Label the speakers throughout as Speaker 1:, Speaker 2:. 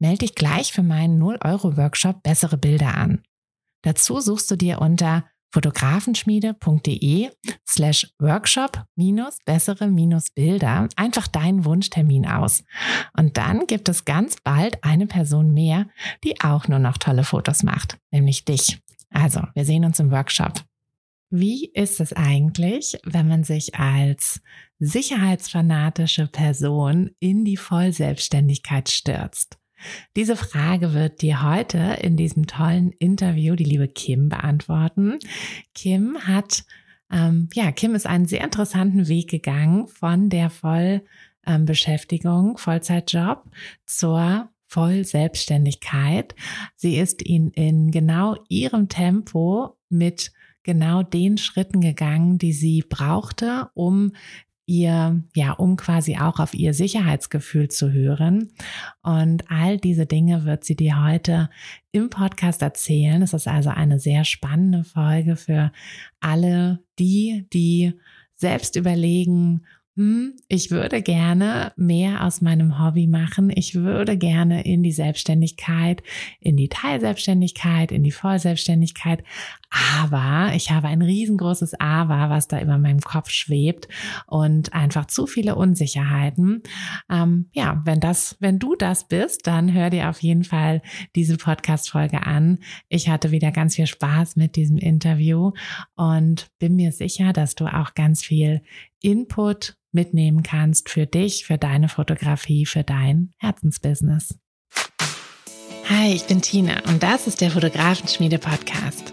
Speaker 1: Melde dich gleich für meinen 0-Euro-Workshop Bessere Bilder an. Dazu suchst du dir unter fotografenschmiede.de slash workshop minus bessere minus Bilder einfach deinen Wunschtermin aus. Und dann gibt es ganz bald eine Person mehr, die auch nur noch tolle Fotos macht, nämlich dich. Also, wir sehen uns im Workshop. Wie ist es eigentlich, wenn man sich als sicherheitsfanatische Person in die Vollselbstständigkeit stürzt? Diese Frage wird dir heute in diesem tollen Interview die liebe Kim beantworten. Kim hat, ähm, ja, Kim ist einen sehr interessanten Weg gegangen von der Vollbeschäftigung, ähm, Vollzeitjob zur Vollselbstständigkeit. Sie ist ihn in genau ihrem Tempo mit genau den Schritten gegangen, die sie brauchte, um ihr, ja, um quasi auch auf ihr Sicherheitsgefühl zu hören. Und all diese Dinge wird sie dir heute im Podcast erzählen. Es ist also eine sehr spannende Folge für alle die, die selbst überlegen, hm, ich würde gerne mehr aus meinem Hobby machen. Ich würde gerne in die Selbstständigkeit, in die Teilselbstständigkeit, in die Vollselbstständigkeit. Aber ich habe ein riesengroßes Aber, was da über meinem Kopf schwebt und einfach zu viele Unsicherheiten. Ähm, ja, wenn das, wenn du das bist, dann hör dir auf jeden Fall diese Podcast-Folge an. Ich hatte wieder ganz viel Spaß mit diesem Interview und bin mir sicher, dass du auch ganz viel Input mitnehmen kannst für dich, für deine Fotografie, für dein Herzensbusiness. Hi, ich bin Tina und das ist der Fotografenschmiede Podcast.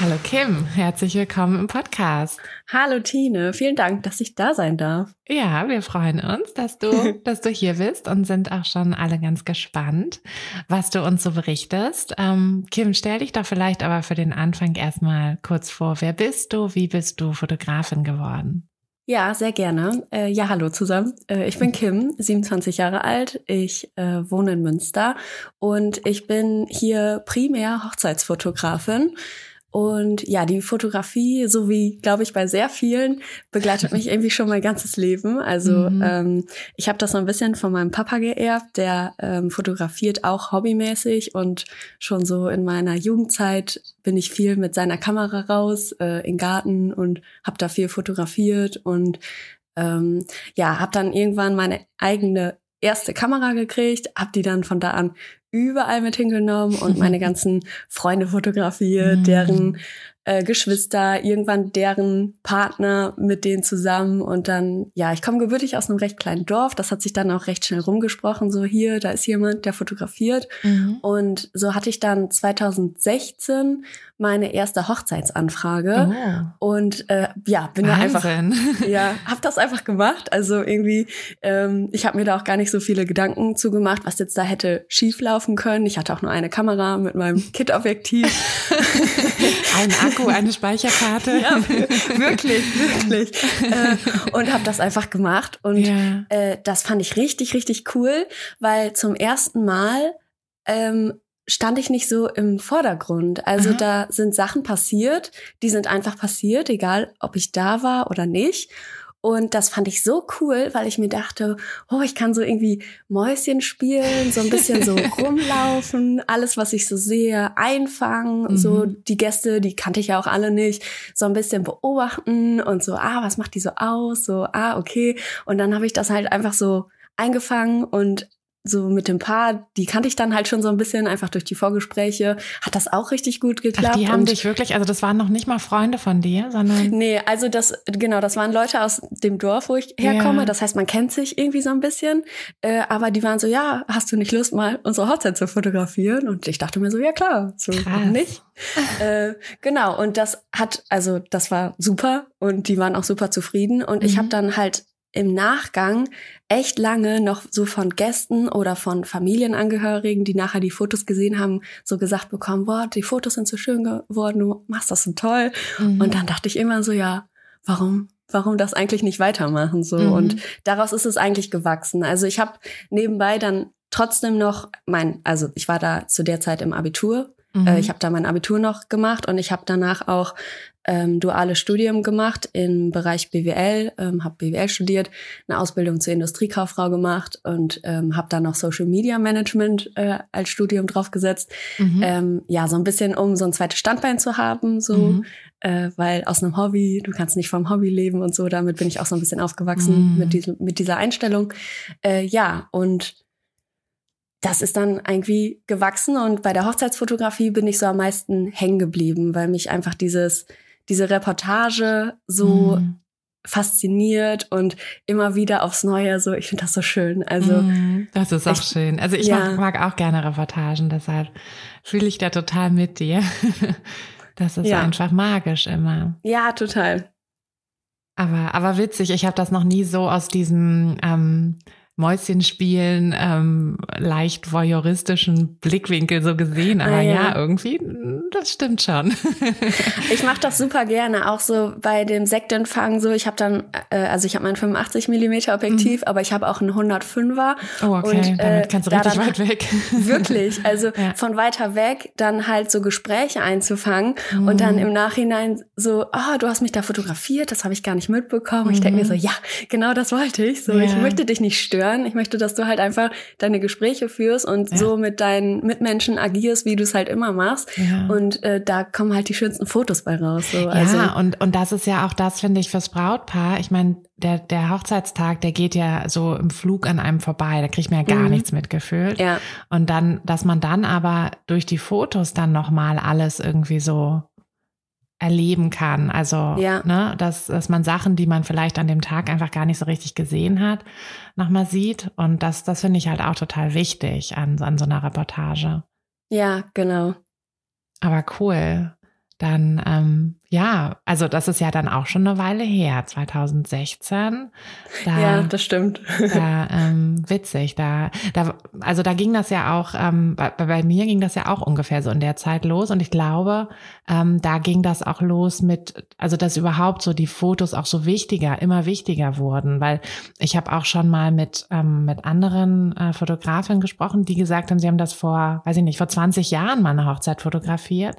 Speaker 1: Hallo Kim, herzlich willkommen im Podcast.
Speaker 2: Hallo Tine, vielen Dank, dass ich da sein darf.
Speaker 1: Ja, wir freuen uns, dass du, dass du hier bist und sind auch schon alle ganz gespannt, was du uns so berichtest. Ähm, Kim, stell dich doch vielleicht aber für den Anfang erstmal kurz vor. Wer bist du? Wie bist du Fotografin geworden?
Speaker 2: Ja, sehr gerne. Äh, ja, hallo zusammen. Äh, ich bin Kim, 27 Jahre alt. Ich äh, wohne in Münster und ich bin hier primär Hochzeitsfotografin. Und ja, die Fotografie, so wie, glaube ich, bei sehr vielen, begleitet mich irgendwie schon mein ganzes Leben. Also mhm. ähm, ich habe das so ein bisschen von meinem Papa geerbt, der ähm, fotografiert auch hobbymäßig und schon so in meiner Jugendzeit bin ich viel mit seiner Kamera raus äh, in Garten und habe da viel fotografiert und ähm, ja, habe dann irgendwann meine eigene erste Kamera gekriegt, habe die dann von da an überall mit hingenommen und meine ganzen Freunde fotografiert, deren äh, Geschwister, irgendwann deren Partner mit denen zusammen und dann, ja, ich komme gebürtig aus einem recht kleinen Dorf, das hat sich dann auch recht schnell rumgesprochen, so hier, da ist jemand, der fotografiert mhm. und so hatte ich dann 2016 meine erste Hochzeitsanfrage oh. und äh, ja, bin Wahnsinn. da einfach, ja, hab das einfach gemacht, also irgendwie, ähm, ich habe mir da auch gar nicht so viele Gedanken zugemacht, was jetzt da hätte schief laufen können. Ich hatte auch nur eine Kamera mit meinem Kit-Objektiv.
Speaker 1: Ein Akku eine Speicherkarte. ja,
Speaker 2: wirklich, wirklich. Äh, und habe das einfach gemacht. Und ja. äh, das fand ich richtig, richtig cool, weil zum ersten Mal ähm, stand ich nicht so im Vordergrund. Also
Speaker 1: Aha.
Speaker 2: da sind Sachen passiert, die sind einfach passiert, egal ob ich da war oder nicht. Und das fand ich so cool, weil ich mir dachte, oh, ich kann so irgendwie Mäuschen spielen, so ein bisschen so rumlaufen, alles, was ich so sehe, einfangen,
Speaker 1: Mhm.
Speaker 2: so die Gäste, die kannte ich ja auch alle nicht, so ein bisschen beobachten und so, ah, was macht die so aus? So, ah, okay. Und dann habe ich das halt einfach so eingefangen und so mit dem Paar, die kannte ich dann halt schon so ein bisschen, einfach durch die Vorgespräche, hat das auch richtig gut geklappt.
Speaker 1: Ach, die haben
Speaker 2: und
Speaker 1: dich wirklich, also das waren noch nicht mal Freunde von dir, sondern.
Speaker 2: Nee, also das, genau, das waren Leute aus dem Dorf, wo ich herkomme.
Speaker 1: Ja.
Speaker 2: Das heißt, man kennt sich irgendwie so ein bisschen. Äh, aber die waren so, ja, hast du nicht Lust, mal unsere Hochzeit zu fotografieren? Und ich dachte mir so, ja klar, so
Speaker 1: Krass.
Speaker 2: warum nicht. äh, genau, und das hat, also das war super und die waren auch super zufrieden. Und ich
Speaker 1: Mhm.
Speaker 2: habe dann halt im Nachgang echt lange noch so von Gästen oder von Familienangehörigen, die nachher die Fotos gesehen haben, so gesagt bekommen, boah, die Fotos sind so schön geworden, du machst das so toll.
Speaker 1: Mhm.
Speaker 2: Und dann dachte ich immer so, ja, warum, warum das eigentlich nicht weitermachen so?
Speaker 1: Mhm.
Speaker 2: Und daraus ist es eigentlich gewachsen. Also ich habe nebenbei dann trotzdem noch mein, also ich war da zu der Zeit im Abitur.
Speaker 1: Mhm.
Speaker 2: Äh, ich habe da mein Abitur noch gemacht und ich habe danach auch ähm, duales Studium gemacht im Bereich BWL, ähm, habe BWL studiert, eine Ausbildung zur Industriekauffrau gemacht und ähm, habe dann noch Social Media Management äh, als Studium draufgesetzt.
Speaker 1: Mhm.
Speaker 2: Ähm, ja, so ein bisschen, um so ein zweites Standbein zu haben, so,
Speaker 1: Mhm.
Speaker 2: äh, weil aus einem Hobby, du kannst nicht vom Hobby leben und so, damit bin ich auch so ein bisschen aufgewachsen
Speaker 1: Mhm.
Speaker 2: mit, diesem, mit dieser Einstellung. Äh, ja, und das ist dann irgendwie gewachsen und bei der Hochzeitsfotografie bin ich so am meisten hängen geblieben, weil mich einfach dieses, diese Reportage so
Speaker 1: Mhm.
Speaker 2: fasziniert und immer wieder aufs Neue so, ich finde das so schön. Also,
Speaker 1: Mhm. das ist auch
Speaker 2: ich-
Speaker 1: schön. Also ich
Speaker 2: ja.
Speaker 1: mag, mag auch gerne Reportagen, deshalb fühle ich da total mit dir. Das ist
Speaker 2: Ja.
Speaker 1: einfach magisch immer.
Speaker 2: ja, total.
Speaker 1: Aber, aber witzig, ich habe das noch nie so aus diesem ähm, Mäuschenspielen, ähm, leicht voyeuristischen Blickwinkel so gesehen. Aber
Speaker 2: Ah,
Speaker 1: ja.
Speaker 2: ja.
Speaker 1: irgendwie, das stimmt schon.
Speaker 2: Ich mache das super gerne, auch so bei dem Sektempfang so. Ich habe dann, äh, also ich habe mein 85 mm Objektiv, aber ich habe auch einen 105er.
Speaker 1: oh, okay,
Speaker 2: Und, äh,
Speaker 1: damit kannst du
Speaker 2: da
Speaker 1: richtig
Speaker 2: dann-
Speaker 1: weit weg.
Speaker 2: Wirklich, also
Speaker 1: Ja.
Speaker 2: von weiter weg dann halt so Gespräche einzufangen
Speaker 1: Mhm.
Speaker 2: und dann im Nachhinein so, ah, du hast mich da fotografiert, das habe ich gar nicht mitbekommen. Ich denke mir
Speaker 1: Mhm.
Speaker 2: so, ja, genau das wollte ich. So, ich
Speaker 1: Ja.
Speaker 2: möchte dich nicht stören. Ich möchte, dass du halt einfach deine Gespräche führst und
Speaker 1: Ja.
Speaker 2: so mit deinen Mitmenschen agierst, wie du es halt immer machst.
Speaker 1: Ja.
Speaker 2: Und äh, da kommen halt die schönsten Fotos bei raus. So. Also,
Speaker 1: ja, und, und das ist ja auch das, finde ich, fürs Brautpaar. Ich meine, der, der Hochzeitstag, der geht ja so im Flug an einem vorbei. Da kriegt man ja gar
Speaker 2: Mhm.
Speaker 1: nichts mitgefühlt.
Speaker 2: ja,
Speaker 1: Und dann, dass man dann aber durch die Fotos dann nochmal alles irgendwie so erleben kann. Also,
Speaker 2: Ja.
Speaker 1: ne, dass, dass man Sachen, die man vielleicht an dem Tag einfach gar nicht so richtig gesehen hat, nochmal sieht. Und das, das finde ich halt auch total wichtig an, an so einer Reportage.
Speaker 2: ja, genau.
Speaker 1: Aber cool. Dann, ähm, ja, also das ist ja dann auch schon eine Weile her, 2016. Da,
Speaker 2: Ja, das stimmt.
Speaker 1: da ähm, witzig, da, da, also da ging das ja auch, ähm, bei, bei mir ging das ja auch ungefähr so in der Zeit los und ich glaube, ähm, da ging das auch los mit, also dass überhaupt so die Fotos auch so wichtiger, immer wichtiger wurden, weil ich habe auch schon mal mit ähm, mit anderen äh, Fotografen gesprochen, die gesagt haben, sie haben das vor, weiß ich nicht, vor 20 Jahren mal eine Hochzeit fotografiert,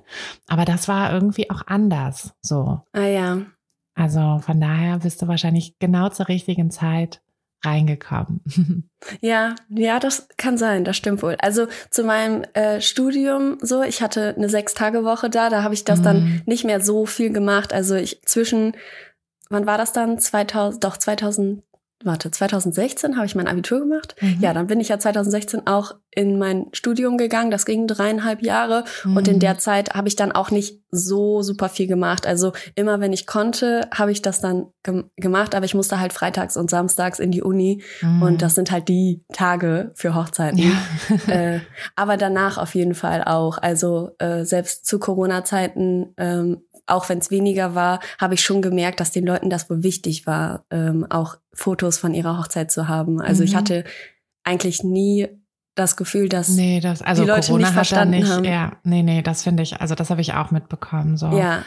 Speaker 1: aber das war irgendwie auch anders, so.
Speaker 2: Ah ja.
Speaker 1: Also von daher bist du wahrscheinlich genau zur richtigen Zeit reingekommen.
Speaker 2: Ja, ja, das kann sein, das stimmt wohl. Also zu meinem äh, Studium so, ich hatte eine Sechs-Tage-Woche da, da habe ich das
Speaker 1: Mhm.
Speaker 2: dann nicht mehr so viel gemacht. Also ich zwischen, wann war das dann? 2000, doch 2000, warte, 2016 habe ich mein Abitur gemacht.
Speaker 1: Mhm.
Speaker 2: Ja, dann bin ich ja 2016 auch in mein Studium gegangen. Das ging dreieinhalb Jahre. Und in
Speaker 1: Mhm.
Speaker 2: der Zeit habe ich dann auch nicht so super viel gemacht. Also immer wenn ich konnte, habe ich das dann gem gemacht. Aber ich musste halt freitags und samstags in die Uni.
Speaker 1: Mhm.
Speaker 2: Und das sind halt die Tage für Hochzeiten.
Speaker 1: ja.
Speaker 2: äh, aber danach auf jeden Fall auch. Also äh, selbst zu Corona-Zeiten, ähm, auch wenn es weniger war, habe ich schon gemerkt, dass den Leuten das wohl wichtig war, ähm, auch Fotos von ihrer Hochzeit zu haben. Also ich
Speaker 1: Mhm.
Speaker 2: hatte eigentlich nie das Gefühl, dass
Speaker 1: Nee, das, also
Speaker 2: die Leute
Speaker 1: Corona
Speaker 2: nicht verstanden
Speaker 1: nicht,
Speaker 2: haben.
Speaker 1: ja, nee, nee, das finde ich, also das habe ich auch mitbekommen, so.
Speaker 2: ja,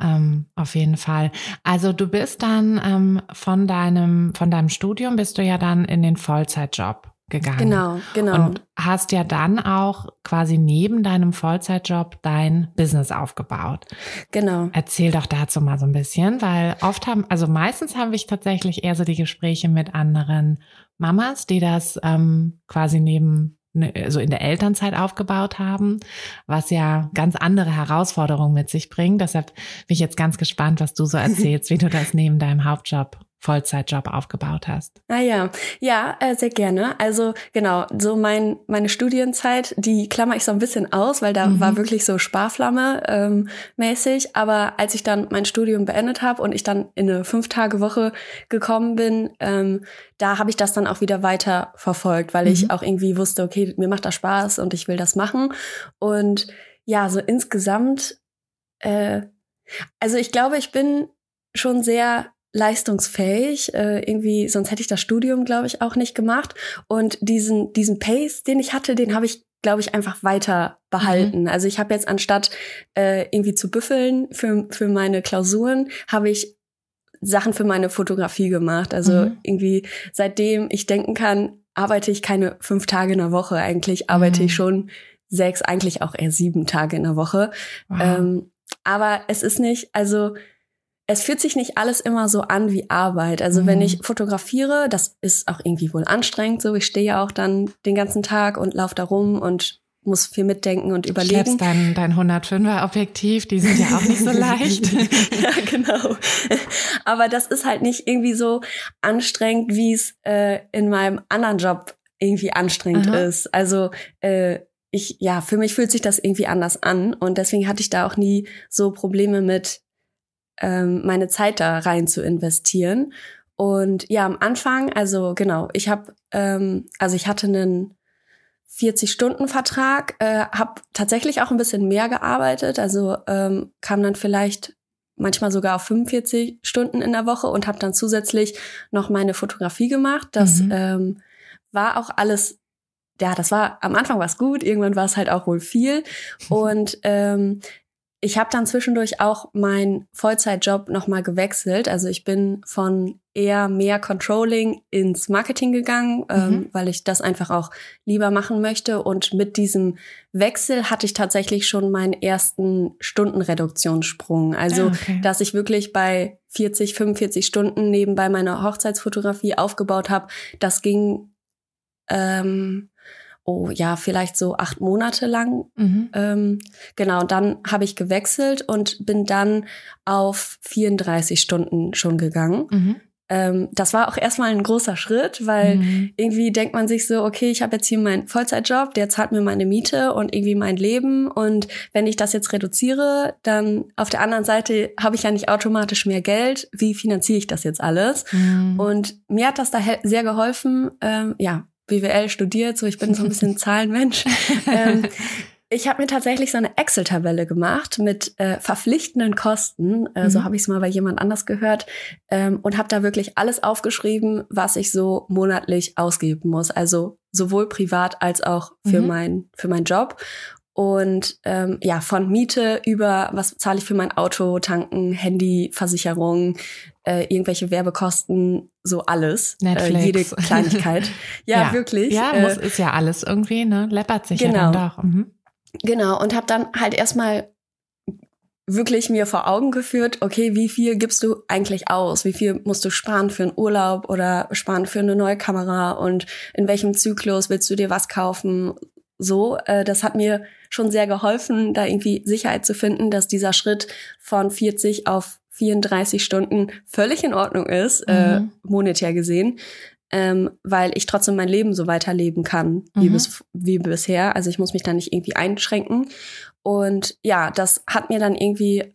Speaker 1: Ähm, auf jeden Fall. Also du bist dann ähm, von deinem, von deinem Studium bist du ja dann in den Vollzeitjob gegangen.
Speaker 2: Genau, genau.
Speaker 1: Und hast ja dann auch quasi neben deinem Vollzeitjob dein Business aufgebaut.
Speaker 2: Genau.
Speaker 1: Erzähl doch dazu mal so ein bisschen, weil oft haben, also meistens habe ich tatsächlich eher so die Gespräche mit anderen Mamas, die das ähm, quasi neben ne, so in der Elternzeit aufgebaut haben, was ja ganz andere Herausforderungen mit sich bringt. Deshalb bin ich jetzt ganz gespannt, was du so erzählst, wie du das neben deinem Hauptjob Vollzeitjob aufgebaut hast.
Speaker 2: Ah ja, ja, äh, sehr gerne. Also genau, so mein meine Studienzeit, die klammer ich so ein bisschen aus, weil da mhm. war wirklich so Sparflamme ähm, mäßig. Aber als ich dann mein Studium beendet habe und ich dann in eine fünf Tage Woche gekommen bin, ähm, da habe ich das dann auch wieder weiter verfolgt, weil mhm. ich auch irgendwie wusste, okay, mir macht das Spaß und ich will das machen. Und ja, so insgesamt, äh, also ich glaube, ich bin schon sehr leistungsfähig. Äh, irgendwie, sonst hätte ich das Studium, glaube ich, auch nicht gemacht. Und diesen, diesen Pace, den ich hatte, den habe ich, glaube ich, einfach weiter behalten. Mhm. Also ich habe jetzt anstatt äh, irgendwie zu büffeln für, für meine Klausuren, habe ich Sachen für meine Fotografie gemacht. Also mhm. irgendwie, seitdem ich denken kann, arbeite ich keine fünf Tage in der Woche. Eigentlich arbeite mhm. ich schon sechs, eigentlich auch eher sieben Tage in der Woche. Wow. Ähm, aber es ist nicht, also es fühlt sich nicht alles immer so an wie Arbeit. Also mhm. wenn ich fotografiere, das ist auch irgendwie wohl anstrengend. So, ich stehe ja auch dann den ganzen Tag und laufe da rum und muss viel mitdenken und überlegen.
Speaker 1: Schleppst dein, dein 105er Objektiv, die sind ja auch nicht so leicht.
Speaker 2: ja, genau. Aber das ist halt nicht irgendwie so anstrengend, wie es äh, in meinem anderen Job irgendwie anstrengend Aha. ist. Also äh, ich, ja, für mich fühlt sich das irgendwie anders an und deswegen hatte ich da auch nie so Probleme mit, ähm, meine Zeit da rein zu investieren. Und ja, am Anfang, also genau, ich habe, ähm, also ich hatte einen 40-Stunden-Vertrag, äh, habe tatsächlich auch ein bisschen mehr gearbeitet, also ähm, kam dann vielleicht manchmal sogar auf 45 Stunden in der Woche und habe dann zusätzlich noch meine Fotografie gemacht. Das mhm. ähm, war auch alles, ja, das war am Anfang war es gut, irgendwann war es halt auch wohl viel. Und ähm, ich habe dann zwischendurch auch meinen Vollzeitjob nochmal gewechselt. Also ich bin von eher mehr Controlling ins Marketing gegangen, mhm. ähm, weil ich das einfach auch lieber machen möchte. Und mit diesem Wechsel hatte ich tatsächlich schon meinen ersten Stundenreduktionssprung. Also, ah, okay. dass ich wirklich bei 40, 45 Stunden nebenbei meine Hochzeitsfotografie aufgebaut habe, das ging ähm, oh ja, vielleicht so acht Monate lang. Mhm. Ähm, genau, dann habe ich gewechselt und bin dann auf 34 Stunden schon gegangen. Mhm. Ähm, das war auch erstmal ein großer Schritt, weil mhm. irgendwie denkt man sich so, okay, ich habe jetzt hier meinen Vollzeitjob, der zahlt mir meine Miete und irgendwie mein Leben. Und wenn ich das jetzt reduziere, dann auf der anderen Seite habe ich ja nicht automatisch mehr Geld. Wie finanziere ich das jetzt alles? Mhm. Und mir hat das da sehr geholfen, ähm, ja, BWL studiert, so ich bin so ein bisschen Zahlenmensch. ähm, ich habe mir tatsächlich so eine Excel-Tabelle gemacht mit äh, verpflichtenden Kosten, äh, mhm. so habe ich es mal bei jemand anders gehört, ähm, und habe da wirklich alles aufgeschrieben, was ich so monatlich ausgeben muss, also sowohl privat als auch für mhm. mein für meinen Job. Und ähm, ja, von Miete über was zahle ich für mein Auto, Tanken, Handy, Versicherung, äh, irgendwelche Werbekosten, so alles.
Speaker 1: Netflix.
Speaker 2: Äh, jede Kleinigkeit. ja, ja, wirklich.
Speaker 1: Ja, muss, äh, ist ja alles irgendwie, ne? Läppert sich genau. ja dann doch. Mhm.
Speaker 2: Genau, und habe dann halt erstmal wirklich mir vor Augen geführt, okay, wie viel gibst du eigentlich aus? Wie viel musst du sparen für einen Urlaub oder sparen für eine neue Kamera und in welchem Zyklus willst du dir was kaufen? So, äh, das hat mir schon sehr geholfen, da irgendwie Sicherheit zu finden, dass dieser Schritt von 40 auf 34 Stunden völlig in Ordnung ist, äh, mhm. äh, monetär gesehen, ähm, weil ich trotzdem mein Leben so weiterleben kann wie, mhm. bis, wie bisher. Also ich muss mich da nicht irgendwie einschränken. Und ja, das hat mir dann irgendwie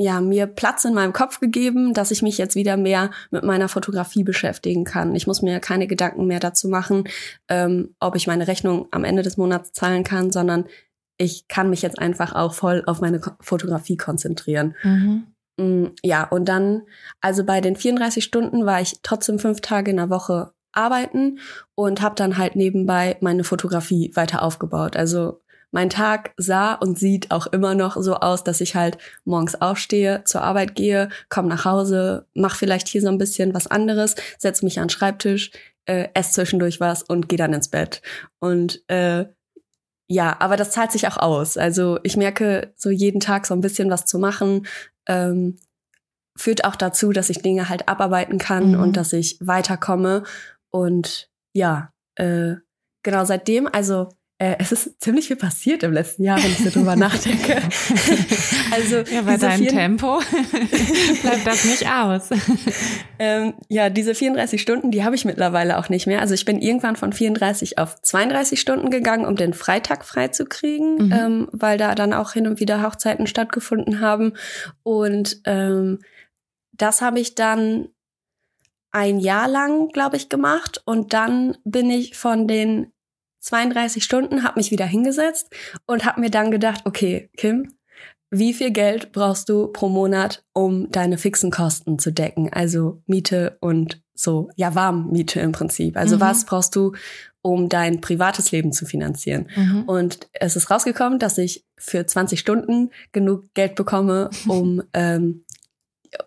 Speaker 2: ja, mir Platz in meinem Kopf gegeben, dass ich mich jetzt wieder mehr mit meiner Fotografie beschäftigen kann. Ich muss mir keine Gedanken mehr dazu machen, ähm, ob ich meine Rechnung am Ende des Monats zahlen kann, sondern ich kann mich jetzt einfach auch voll auf meine Fotografie konzentrieren. Mhm. Mm, ja, und dann, also bei den 34 Stunden war ich trotzdem fünf Tage in der Woche arbeiten und habe dann halt nebenbei meine Fotografie weiter aufgebaut. Also mein Tag sah und sieht auch immer noch so aus, dass ich halt morgens aufstehe, zur Arbeit gehe, komme nach Hause, mache vielleicht hier so ein bisschen was anderes, setze mich an den Schreibtisch, äh, esse zwischendurch was und gehe dann ins Bett. Und äh, ja, aber das zahlt sich auch aus. Also ich merke so jeden Tag so ein bisschen was zu machen, ähm, führt auch dazu, dass ich Dinge halt abarbeiten kann mhm. und dass ich weiterkomme. Und ja, äh, genau seitdem, also äh, es ist ziemlich viel passiert im letzten Jahr, wenn ich so drüber nachdenke.
Speaker 1: also ja, bei deinem Tempo bleibt das nicht aus.
Speaker 2: ähm, ja, diese 34 Stunden, die habe ich mittlerweile auch nicht mehr. Also ich bin irgendwann von 34 auf 32 Stunden gegangen, um den Freitag frei zu kriegen, mhm. ähm, weil da dann auch hin und wieder Hochzeiten stattgefunden haben. Und ähm, das habe ich dann ein Jahr lang, glaube ich, gemacht. Und dann bin ich von den 32 Stunden, habe mich wieder hingesetzt und habe mir dann gedacht, okay, Kim, wie viel Geld brauchst du pro Monat, um deine fixen Kosten zu decken? Also Miete und so, ja, Warmmiete im Prinzip. Also mhm. was brauchst du, um dein privates Leben zu finanzieren? Mhm. Und es ist rausgekommen, dass ich für 20 Stunden genug Geld bekomme, um ähm,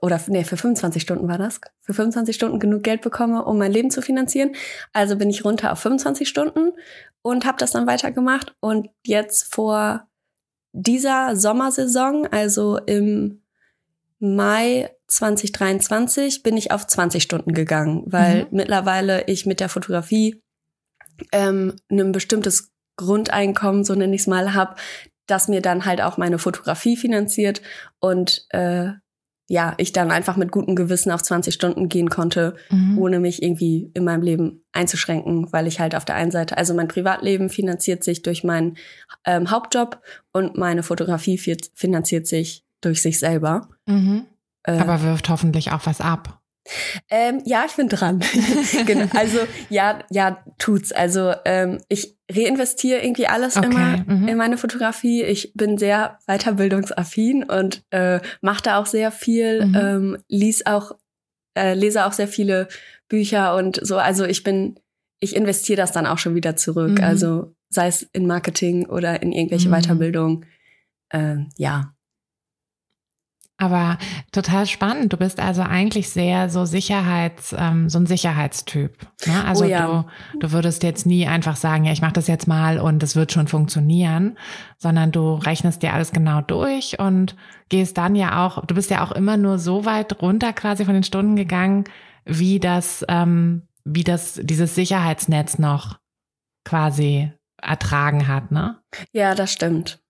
Speaker 2: oder nee, für 25 Stunden war das, für 25 Stunden genug Geld bekomme, um mein Leben zu finanzieren. Also bin ich runter auf 25 Stunden und habe das dann weitergemacht. Und jetzt vor dieser Sommersaison, also im Mai 2023, bin ich auf 20 Stunden gegangen, weil mhm. mittlerweile ich mit der Fotografie ähm, ein bestimmtes Grundeinkommen, so nenne ich es mal, habe, das mir dann halt auch meine Fotografie finanziert und äh, ja, ich dann einfach mit gutem Gewissen auf 20 Stunden gehen konnte, mhm. ohne mich irgendwie in meinem Leben einzuschränken, weil ich halt auf der einen Seite, also mein Privatleben finanziert sich durch meinen ähm, Hauptjob und meine Fotografie finanziert sich durch sich selber.
Speaker 1: Mhm. Äh, Aber wirft hoffentlich auch was ab.
Speaker 2: Ähm, ja, ich bin dran. genau. Also ja, ja, tut's. Also ähm, ich reinvestiere irgendwie alles okay. immer mhm. in meine Fotografie. Ich bin sehr weiterbildungsaffin und äh, mache da auch sehr viel, mhm. ähm, lies auch, äh, lese auch sehr viele Bücher und so. Also ich bin, ich investiere das dann auch schon wieder zurück. Mhm. Also sei es in Marketing oder in irgendwelche mhm. Weiterbildung. Äh, ja.
Speaker 1: Aber total spannend. Du bist also eigentlich sehr so Sicherheits, ähm, so ein Sicherheitstyp. Ne? Also oh ja. du, du würdest jetzt nie einfach sagen, ja, ich mache das jetzt mal und es wird schon funktionieren, sondern du rechnest dir alles genau durch und gehst dann ja auch, du bist ja auch immer nur so weit runter quasi von den Stunden gegangen, wie das, ähm, wie das, dieses Sicherheitsnetz noch quasi ertragen hat, ne?
Speaker 2: Ja, das stimmt.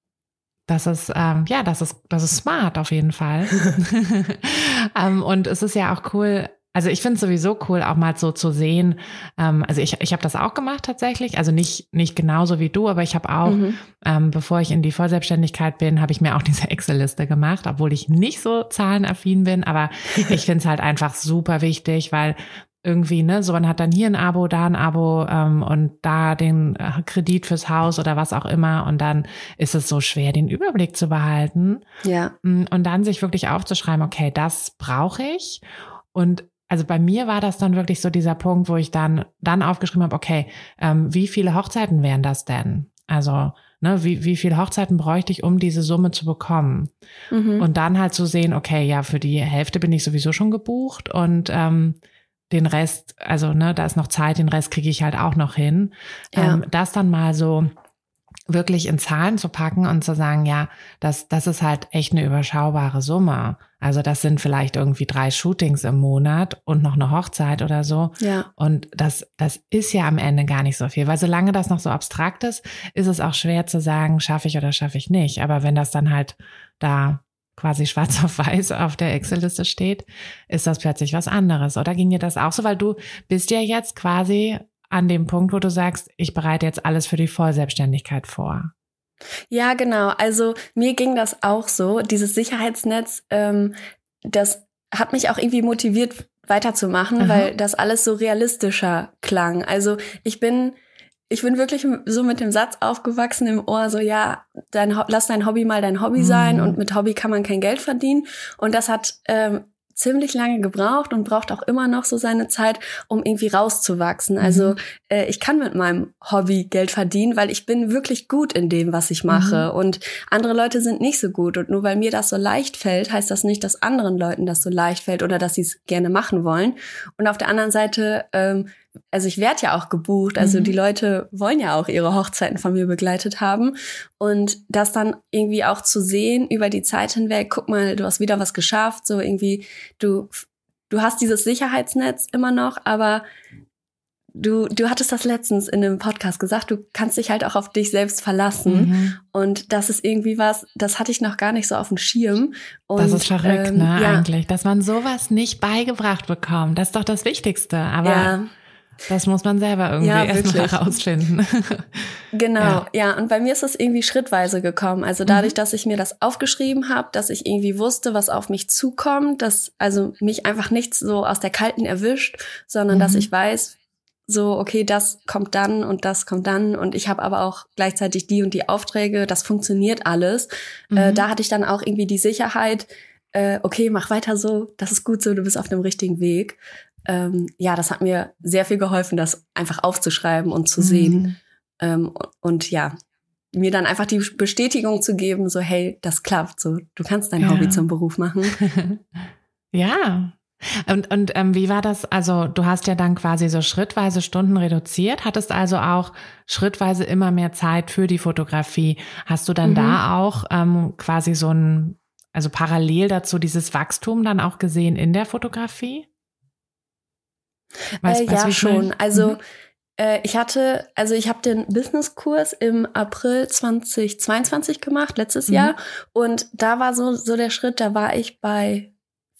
Speaker 1: Das ist, ähm, ja, das ist, das ist smart auf jeden Fall. ähm, und es ist ja auch cool, also ich finde es sowieso cool, auch mal so zu sehen. Ähm, also ich, ich habe das auch gemacht tatsächlich. Also nicht, nicht genauso wie du, aber ich habe auch, mhm. ähm, bevor ich in die Vollselbstständigkeit bin, habe ich mir auch diese Excel-Liste gemacht, obwohl ich nicht so zahlenaffin bin. Aber ich finde es halt einfach super wichtig, weil irgendwie, ne, so man hat dann hier ein Abo, da ein Abo ähm, und da den äh, Kredit fürs Haus oder was auch immer und dann ist es so schwer, den Überblick zu behalten.
Speaker 2: Ja.
Speaker 1: Mm, und dann sich wirklich aufzuschreiben, okay, das brauche ich und also bei mir war das dann wirklich so dieser Punkt, wo ich dann dann aufgeschrieben habe, okay, ähm, wie viele Hochzeiten wären das denn? Also ne, wie, wie viele Hochzeiten bräuchte ich, um diese Summe zu bekommen? Mhm. Und dann halt zu sehen, okay, ja, für die Hälfte bin ich sowieso schon gebucht und ähm, den Rest, also ne, da ist noch Zeit, den Rest kriege ich halt auch noch hin. Ja. Ähm, das dann mal so wirklich in Zahlen zu packen und zu sagen, ja, das, das ist halt echt eine überschaubare Summe. Also das sind vielleicht irgendwie drei Shootings im Monat und noch eine Hochzeit oder so.
Speaker 2: Ja.
Speaker 1: Und das, das ist ja am Ende gar nicht so viel, weil solange das noch so abstrakt ist, ist es auch schwer zu sagen, schaffe ich oder schaffe ich nicht. Aber wenn das dann halt da quasi schwarz auf weiß auf der Excel-Liste steht, ist das plötzlich was anderes. Oder ging dir das auch so? Weil du bist ja jetzt quasi an dem Punkt, wo du sagst, ich bereite jetzt alles für die Vollselbstständigkeit vor.
Speaker 2: Ja, genau. Also mir ging das auch so. Dieses Sicherheitsnetz, ähm, das hat mich auch irgendwie motiviert, weiterzumachen, Aha. weil das alles so realistischer klang. Also ich bin ich bin wirklich so mit dem Satz aufgewachsen im Ohr, so ja, dein, lass dein Hobby mal dein Hobby sein mhm. und mit Hobby kann man kein Geld verdienen. Und das hat ähm, ziemlich lange gebraucht und braucht auch immer noch so seine Zeit, um irgendwie rauszuwachsen. Also, mhm. Also äh, ich kann mit meinem Hobby Geld verdienen, weil ich bin wirklich gut in dem, was ich mache. Mhm. Und andere Leute sind nicht so gut. Und nur weil mir das so leicht fällt, heißt das nicht, dass anderen Leuten das so leicht fällt oder dass sie es gerne machen wollen. Und auf der anderen Seite, ähm, also ich werde ja auch gebucht, also mhm. die Leute wollen ja auch ihre Hochzeiten von mir begleitet haben. Und das dann irgendwie auch zu sehen über die Zeit hinweg, guck mal, du hast wieder was geschafft, so irgendwie, du, du hast dieses Sicherheitsnetz immer noch, aber du, du hattest das letztens in einem Podcast gesagt, du kannst dich halt auch auf dich selbst verlassen. Mhm. Und das ist irgendwie was, das hatte ich noch gar nicht so auf dem Schirm. Und,
Speaker 1: das ist verrückt, ähm, ne, ja. eigentlich, dass man sowas nicht beigebracht bekommt. Das ist doch das Wichtigste. Aber ja. das muss man selber irgendwie ja, erstmal herausfinden.
Speaker 2: Genau, ja. ja. Und bei mir ist das irgendwie schrittweise gekommen. Also dadurch, mhm. dass ich mir das aufgeschrieben habe, dass ich irgendwie wusste, was auf mich zukommt, dass also mich einfach nichts so aus der Kalten erwischt, sondern mhm. dass ich weiß, so, okay, das kommt dann und das kommt dann und ich habe aber auch gleichzeitig die und die Aufträge, das funktioniert alles. Äh, mhm. Äh, da hatte ich dann auch irgendwie die Sicherheit, äh, okay, mach weiter so, das ist gut so, du bist auf dem richtigen Weg. Ähm, ja, das hat mir sehr viel geholfen, das einfach aufzuschreiben und zu mhm. sehen. Ähm, und ja, mir dann einfach die Bestätigung zu geben, so, hey, das klappt, so, du kannst dein ja. Hobby zum Beruf machen.
Speaker 1: ja, und, und ähm, wie war das? Also du hast ja dann quasi so schrittweise Stunden reduziert, hattest also auch schrittweise immer mehr Zeit für die Fotografie. Hast du dann mhm. da auch ähm, quasi so ein, also parallel dazu dieses Wachstum dann auch gesehen in der Fotografie?
Speaker 2: Weißt, äh, weißt, ja, schon. Also mhm. äh, ich hatte, also ich habe den Businesskurs im April 2022 gemacht, letztes mhm. Jahr. Und da war so, so der Schritt, da war ich bei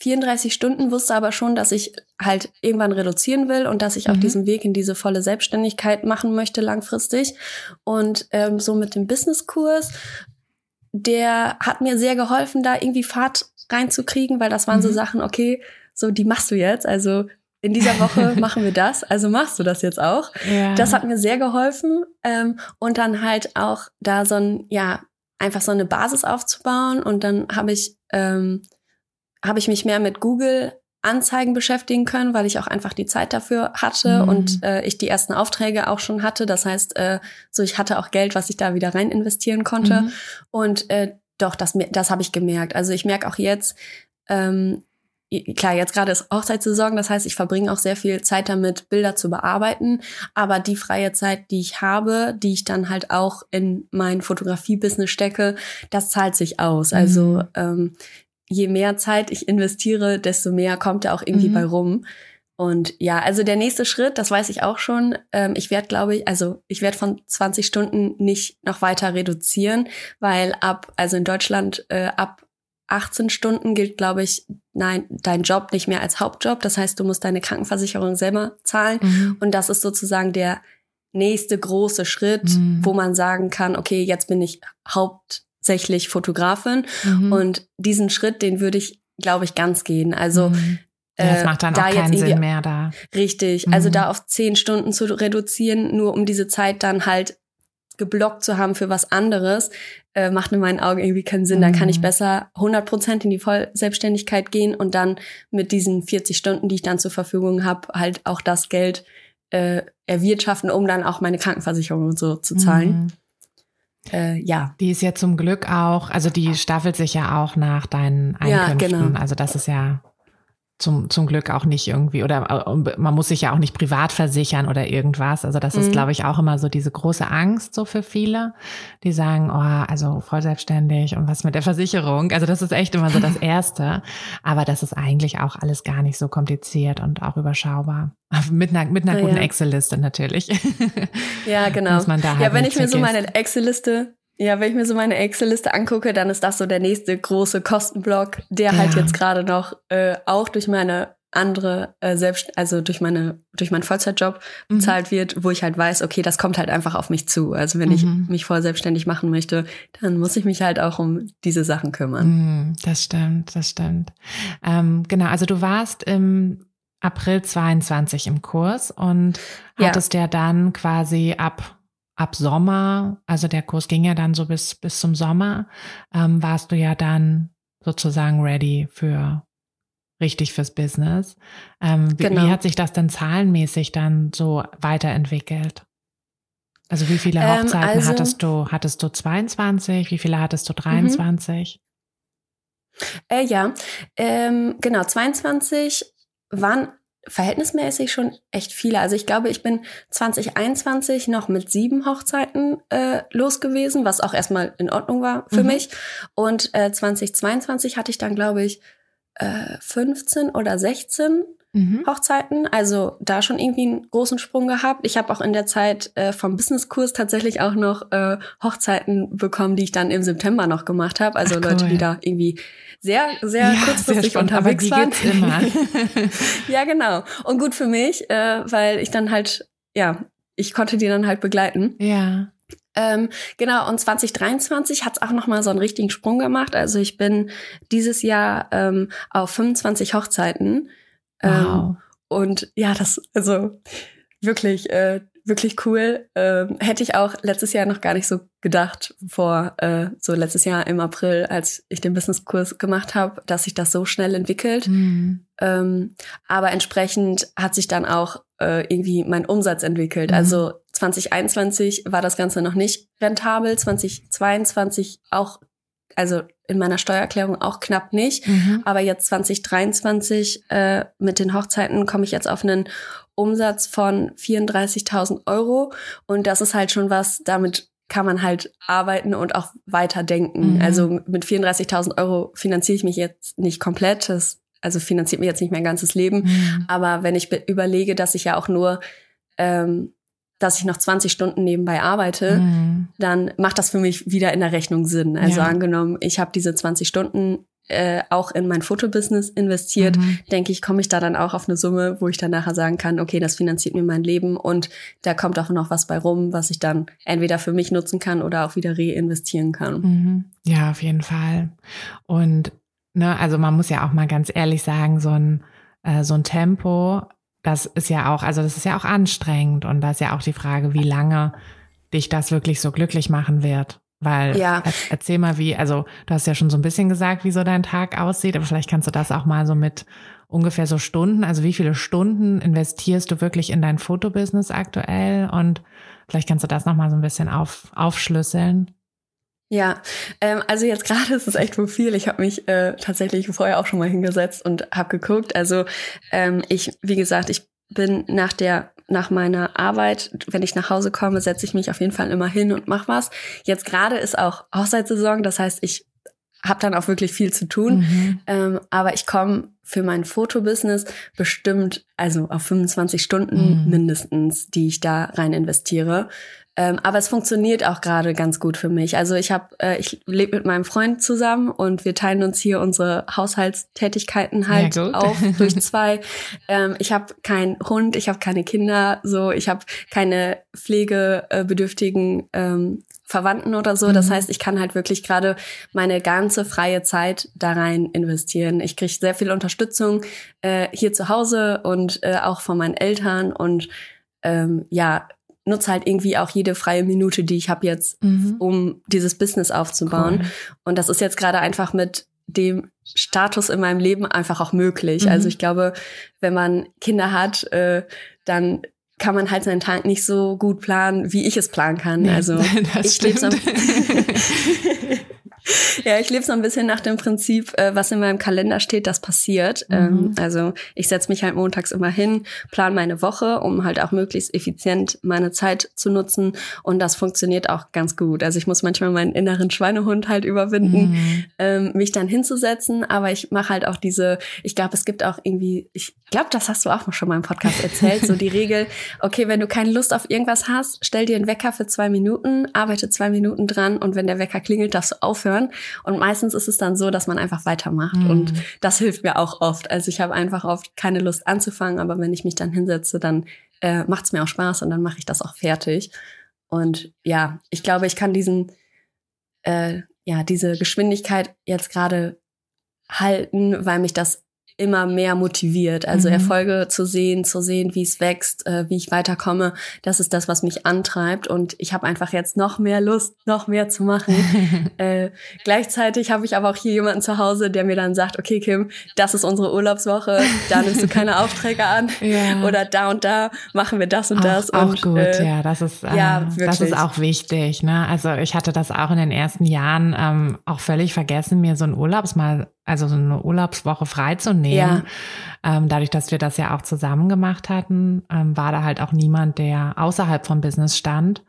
Speaker 2: 34 Stunden, wusste aber schon, dass ich halt irgendwann reduzieren will und dass ich mhm. auf diesem Weg in diese volle Selbstständigkeit machen möchte langfristig. Und ähm, so mit dem Businesskurs, der hat mir sehr geholfen, da irgendwie Fahrt reinzukriegen, weil das waren mhm. so Sachen, okay, so die machst du jetzt. Also in dieser Woche machen wir das, also machst du das jetzt auch. Ja. Das hat mir sehr geholfen. Ähm, und dann halt auch da so ein, ja, einfach so eine Basis aufzubauen. Und dann habe ich ähm, habe ich mich mehr mit Google Anzeigen beschäftigen können, weil ich auch einfach die Zeit dafür hatte mhm. und äh, ich die ersten Aufträge auch schon hatte. Das heißt, äh, so ich hatte auch Geld, was ich da wieder rein investieren konnte. Mhm. Und äh, doch, das, das habe ich gemerkt. Also ich merke auch jetzt, ähm, klar, jetzt gerade ist Hochzeitssaison, das heißt, ich verbringe auch sehr viel Zeit damit, Bilder zu bearbeiten. Aber die freie Zeit, die ich habe, die ich dann halt auch in mein Fotografie-Business stecke, das zahlt sich aus. Also mhm. ähm, je mehr Zeit ich investiere, desto mehr kommt da auch irgendwie mhm. bei rum. Und ja, also der nächste Schritt, das weiß ich auch schon. Ähm, ich werde, glaube ich, also ich werde von 20 Stunden nicht noch weiter reduzieren, weil ab, also in Deutschland äh, ab 18 Stunden gilt, glaube ich, nein, dein Job nicht mehr als Hauptjob. Das heißt, du musst deine Krankenversicherung selber zahlen. Mhm. Und das ist sozusagen der nächste große Schritt, mhm. wo man sagen kann, okay, jetzt bin ich Haupt hauptsächlich Fotografin. Mhm. Und diesen Schritt, den würde ich, glaube ich, ganz gehen. Also mhm.
Speaker 1: Ja, das äh, macht dann da auch keinen Sinn mehr da.
Speaker 2: Richtig. Also mhm. Also da auf zehn Stunden zu reduzieren, nur um diese Zeit dann halt geblockt zu haben für was anderes, äh, macht in meinen Augen irgendwie keinen Sinn. Mhm. Dann kann ich mhm. besser 100 Prozent in die Vollselbstständigkeit gehen und dann mit diesen 40 Stunden, die ich dann zur Verfügung habe, halt auch das Geld äh, erwirtschaften, um dann auch meine Krankenversicherung und so zu zahlen. Mhm. Äh, ja.
Speaker 1: Die ist ja zum Glück auch, also die staffelt sich ja auch nach deinen Einkünften. Ja, genau. Also das ist ja zum, zum Glück auch nicht irgendwie, oder äh, man muss sich ja auch nicht privat versichern oder irgendwas. Also das mhm. ist, glaube ich, auch immer so diese große Angst so für viele, die sagen, oh, also voll selbstständig und was mit der Versicherung. Also das ist echt immer so das Erste. Aber das ist eigentlich auch alles gar nicht so kompliziert und auch überschaubar. Mit einer, mit einer guten ja. Excel-Liste natürlich.
Speaker 2: Ja, genau. Halt ja, wenn ich mir so meine Excel-Liste ja, wenn ich mir so meine Excel-Liste angucke, dann ist das so der nächste große Kostenblock, der halt ja. halt jetzt gerade noch äh, auch durch meine andere äh, selbst, also durch meine durch meinen Vollzeitjob mhm. bezahlt wird, wo ich halt weiß, okay, das kommt halt einfach auf mich zu. Also wenn mhm. ich mich voll selbstständig machen möchte, dann muss ich mich halt auch um diese Sachen kümmern.
Speaker 1: Mhm, das stimmt, das stimmt. Ähm, genau, also du warst im April 22 im Kurs und hattest ja, ja dann quasi ab ab Sommer, also der Kurs ging ja dann so bis, bis zum Sommer, ähm, warst du ja dann sozusagen ready für richtig fürs Business. Ähm, wie, genau. wie hat sich das denn zahlenmäßig dann so weiterentwickelt? Also wie viele ähm, Hochzeiten also, hattest du? Hattest du 22? Wie viele hattest du 23?
Speaker 2: Mhm. Äh, ja, ähm, genau, 22 waren verhältnismäßig schon echt viele. Also ich glaube, ich bin 2021 noch mit sieben Hochzeiten äh, los gewesen, was auch erstmal in Ordnung war für mhm. mich. Und äh, 2022 hatte ich dann, glaube ich, äh, 15 oder 16 mhm. Hochzeiten. Also da schon irgendwie einen großen Sprung gehabt. Ich habe auch in der Zeit äh, vom Businesskurs tatsächlich auch noch äh, Hochzeiten bekommen, die ich dann im September noch gemacht habe. Also Ach, Leute, die da irgendwie sehr, sehr ja, kurzfristig sehr unterwegs aber die waren. immer. ja, genau. Und gut für mich, äh, weil ich dann halt, ja, ich konnte die dann halt begleiten.
Speaker 1: Ja.
Speaker 2: Ähm, genau, und 2023 hat es auch nochmal so einen richtigen Sprung gemacht. Also ich bin dieses Jahr ähm, auf 25 Hochzeiten. Ähm, wow. und ja, das, also wirklich, äh, wirklich cool. Ähm, hätte ich auch letztes Jahr noch gar nicht so gedacht, vor äh, so letztes Jahr im April, als ich den Businesskurs gemacht habe, dass sich das so schnell entwickelt. Mhm. Ähm, aber entsprechend hat sich dann auch äh, irgendwie mein Umsatz entwickelt. Mhm. Also 2021 war das Ganze noch nicht rentabel, 2022 auch, also in meiner Steuererklärung auch knapp nicht. Mhm. Aber jetzt 2023 äh, mit den Hochzeiten komme ich jetzt auf einen Umsatz von 34.000 Euro. Und das ist halt schon was, damit kann man halt arbeiten und auch weiterdenken. Mhm. Also mit 34.000 Euro finanziere ich mich jetzt nicht komplett. Das also finanziert mir jetzt nicht mein ganzes Leben. Mhm. Aber wenn ich überlege, dass ich ja auch nur ähm, dass ich noch 20 Stunden nebenbei arbeite, mhm. dann macht das für mich wieder in der Rechnung Sinn. Also ja. angenommen, ich habe diese 20 Stunden äh, auch in mein Fotobusiness investiert, mhm. denke ich, komme ich da dann auch auf eine Summe, wo ich dann nachher sagen kann, okay, das finanziert mir mein Leben und da kommt auch noch was bei rum, was ich dann entweder für mich nutzen kann oder auch wieder reinvestieren kann.
Speaker 1: Mhm. Ja, auf jeden Fall. Und ne, also man muss ja auch mal ganz ehrlich sagen, so ein äh, so ein Tempo das ist ja auch, also das ist ja auch anstrengend und da ist ja auch die Frage, wie lange dich das wirklich so glücklich machen wird. Weil, ja. erzähl mal, wie, also du hast ja schon so ein bisschen gesagt, wie so dein Tag aussieht, aber vielleicht kannst du das auch mal so mit ungefähr so Stunden, also wie viele Stunden investierst du wirklich in dein Fotobusiness aktuell und vielleicht kannst du das nochmal so ein bisschen auf, aufschlüsseln.
Speaker 2: Ja, ähm, also jetzt gerade ist es echt wohl viel. Ich habe mich äh, tatsächlich vorher auch schon mal hingesetzt und habe geguckt. Also ähm, ich, wie gesagt, ich bin nach der nach meiner Arbeit, wenn ich nach Hause komme, setze ich mich auf jeden Fall immer hin und mach was. Jetzt gerade ist auch Hochzeitssaison, das heißt, ich habe dann auch wirklich viel zu tun. Mhm. Ähm, aber ich komme für mein Fotobusiness bestimmt also auf 25 Stunden mhm. mindestens, die ich da rein investiere. Ähm, aber es funktioniert auch gerade ganz gut für mich. Also ich habe, äh, ich lebe mit meinem Freund zusammen und wir teilen uns hier unsere Haushaltstätigkeiten halt ja, auf durch zwei. Ähm, ich habe keinen Hund, ich habe keine Kinder, so ich habe keine pflegebedürftigen ähm, Verwandten oder so. Mhm. Das heißt, ich kann halt wirklich gerade meine ganze freie Zeit da rein investieren. Ich kriege sehr viel Unterstützung äh, hier zu Hause und äh, auch von meinen Eltern und ähm, ja, nutze halt irgendwie auch jede freie Minute, die ich habe jetzt, mhm. um dieses Business aufzubauen. Cool. Und das ist jetzt gerade einfach mit dem Status in meinem Leben einfach auch möglich. Also mhm. Also ich glaube, wenn man Kinder hat, äh, dann kann man halt seinen Tag nicht so gut planen, wie ich es planen kann. Also ich lebe so ja, ich lebe so ein bisschen nach dem Prinzip, äh, was in meinem Kalender steht, das passiert. Mhm. Ähm, also ich setze mich halt montags immer hin, plan meine Woche, um halt auch möglichst effizient meine Zeit zu nutzen. Und das funktioniert auch ganz gut. Also ich muss manchmal meinen inneren Schweinehund halt überwinden, mhm. ähm, mich dann hinzusetzen. Aber ich mache halt auch diese, ich glaube, es gibt auch irgendwie, ich glaube, das hast du auch schon mal im Podcast erzählt, so die Regel, okay, wenn du keine Lust auf irgendwas hast, stell dir einen Wecker für zwei Minuten, arbeite zwei Minuten dran und wenn der Wecker klingelt, darfst du aufhören. Und meistens ist es dann so, dass man einfach weitermacht. Mhm. Und das hilft mir auch oft. Also ich habe einfach oft keine Lust anzufangen, aber wenn ich mich dann hinsetze, dann äh, macht es mir auch Spaß und dann mache ich das auch fertig. Und ja, ich glaube, ich kann diesen, äh, ja, diese Geschwindigkeit jetzt gerade halten, weil mich das immer mehr motiviert. Also mhm. Erfolge zu sehen, zu sehen, wie es wächst, äh, wie ich weiterkomme, das ist das, was mich antreibt. Und ich habe einfach jetzt noch mehr Lust, noch mehr zu machen. äh, gleichzeitig habe ich aber auch hier jemanden zu Hause, der mir dann sagt, okay, Kim, das ist unsere Urlaubswoche, da nimmst du keine Aufträge an. Ja. Oder da und da machen wir das und
Speaker 1: auch,
Speaker 2: das.
Speaker 1: Auch
Speaker 2: und,
Speaker 1: gut, äh, ja, das ist,
Speaker 2: ja,
Speaker 1: das ist auch wichtig. Ne? Also ich hatte das auch in den ersten Jahren ähm, auch völlig vergessen, mir so ein Urlaubsmal also so eine Urlaubswoche freizunehmen. Ja. Ähm, dadurch, dass wir das ja auch zusammen gemacht hatten, ähm, war da halt auch niemand, der außerhalb vom Business stand.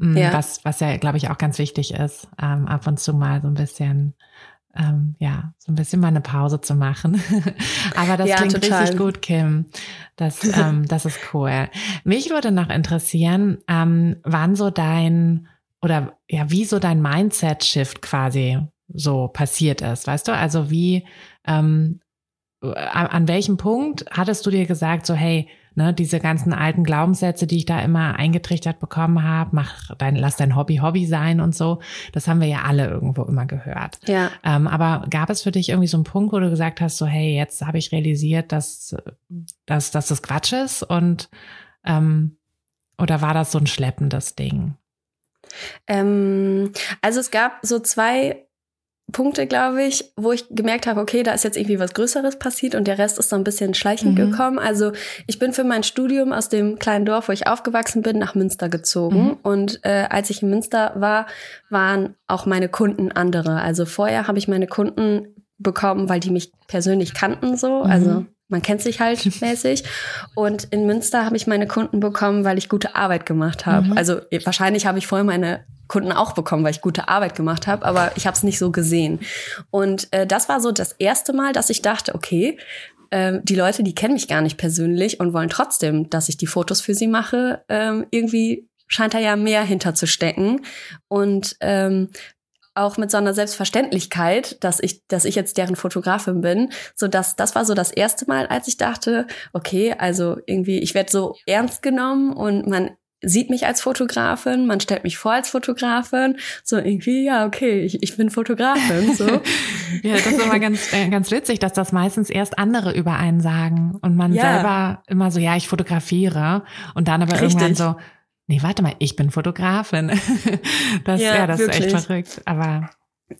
Speaker 1: Ähm, ja. Was, was ja, glaube ich, auch ganz wichtig ist, ähm, ab und zu mal so ein bisschen ähm, ja, so ein bisschen mal eine Pause zu machen. Aber das ja, klingt total. richtig gut, Kim. Das, ähm, das ist cool. Mich würde noch interessieren, ähm, wann so dein oder ja, wie so dein Mindset-Shift quasi so passiert ist, weißt du? Also wie, ähm, an welchem Punkt hattest du dir gesagt, so hey, ne, diese ganzen alten Glaubenssätze, die ich da immer eingetrichtert bekommen habe, mach dein, lass dein Hobby Hobby sein und so, das haben wir ja alle irgendwo immer gehört.
Speaker 2: Ja.
Speaker 1: Ähm, aber gab es für dich irgendwie so einen Punkt, wo du gesagt hast, so hey, jetzt habe ich realisiert, dass, dass, dass das Quatsch ist und ähm, oder war das so ein schleppendes Ding?
Speaker 2: Ähm, also es gab so zwei Punkte, glaube ich, wo ich gemerkt habe, okay, da ist jetzt irgendwie was Größeres passiert und der Rest ist so ein bisschen schleichend mhm. gekommen. Also ich bin für mein Studium aus dem kleinen Dorf, wo ich aufgewachsen bin, nach Münster gezogen. Mhm. Und äh, als ich in Münster war, waren auch meine Kunden andere. Also vorher habe ich meine Kunden bekommen, weil die mich persönlich kannten so. Mhm. Also man kennt sich halt mäßig. Und in Münster habe ich meine Kunden bekommen, weil ich gute Arbeit gemacht habe. Mhm. Also wahrscheinlich habe ich vorher meine Kunden auch bekommen, weil ich gute Arbeit gemacht habe, aber ich habe es nicht so gesehen. Und äh, das war so das erste Mal, dass ich dachte, okay, äh, die Leute, die kennen mich gar nicht persönlich und wollen trotzdem, dass ich die Fotos für sie mache. Ähm, irgendwie scheint da ja mehr hinterzustecken. Und ähm, auch mit so einer Selbstverständlichkeit, dass ich, dass ich jetzt deren Fotografin bin, so dass das war so das erste Mal, als ich dachte, okay, also irgendwie ich werde so ernst genommen und man sieht mich als Fotografin, man stellt mich vor als Fotografin, so irgendwie, ja, okay, ich, ich bin Fotografin, so.
Speaker 1: ja, das ist immer ganz, äh, ganz witzig, dass das meistens erst andere über einen sagen und man ja. selber immer so, ja, ich fotografiere und dann aber Richtig. irgendwann so, nee, warte mal, ich bin Fotografin. das, ja, ja das wirklich. ist echt verrückt, aber